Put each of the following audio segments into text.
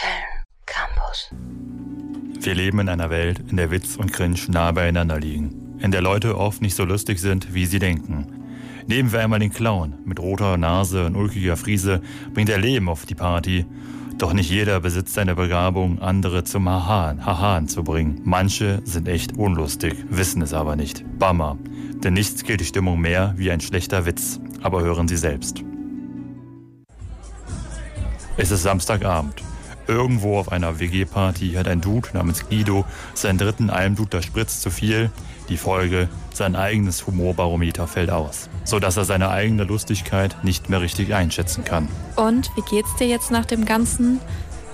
Köln Campus. Wir leben in einer Welt, in der Witz und Cringe nah beieinander liegen, in der Leute oft nicht so lustig sind, wie sie denken. Nehmen wir einmal den Clown. Mit roter Nase und ulkiger Friese bringt er Leben auf die Party. Doch nicht jeder besitzt seine Begabung, andere zum Hahan, Hahan zu bringen. Manche sind echt unlustig, wissen es aber nicht. Bummer. Denn nichts killt die Stimmung mehr wie ein schlechter Witz. Aber hören Sie selbst. Es ist Samstagabend. Irgendwo auf einer WG-Party hat ein Dude namens Guido seinen dritten Almdud Spritz zu viel. Die Folge, sein eigenes Humorbarometer fällt aus, sodass er seine eigene Lustigkeit nicht mehr richtig einschätzen kann. Und wie geht's dir jetzt nach dem Ganzen?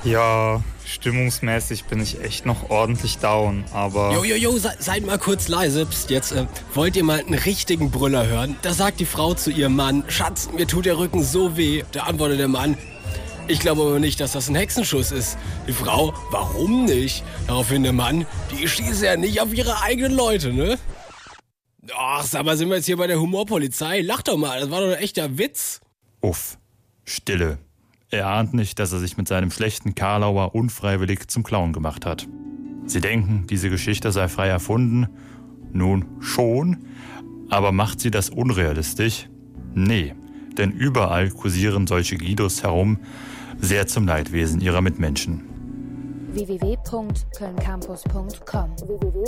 Ja, stimmungsmäßig bin ich echt noch ordentlich down, aber. Jo, jo, jo, se seid mal kurz leise. Psst, jetzt äh, wollt ihr mal einen richtigen Brüller hören? Da sagt die Frau zu ihrem Mann: Schatz, mir tut der Rücken so weh. Da antwortet der Mann: ich glaube aber nicht, dass das ein Hexenschuss ist. Die Frau, warum nicht? Daraufhin der Mann, die schießt ja nicht auf ihre eigenen Leute, ne? Ach, sag mal, sind wir jetzt hier bei der Humorpolizei? Lach doch mal, das war doch ein echter Witz. Uff, Stille. Er ahnt nicht, dass er sich mit seinem schlechten Karlauer unfreiwillig zum Clown gemacht hat. Sie denken, diese Geschichte sei frei erfunden. Nun schon, aber macht sie das unrealistisch? Nee, denn überall kursieren solche Guidos herum, sehr zum Leidwesen ihrer Mitmenschen. www.kölncampus.com www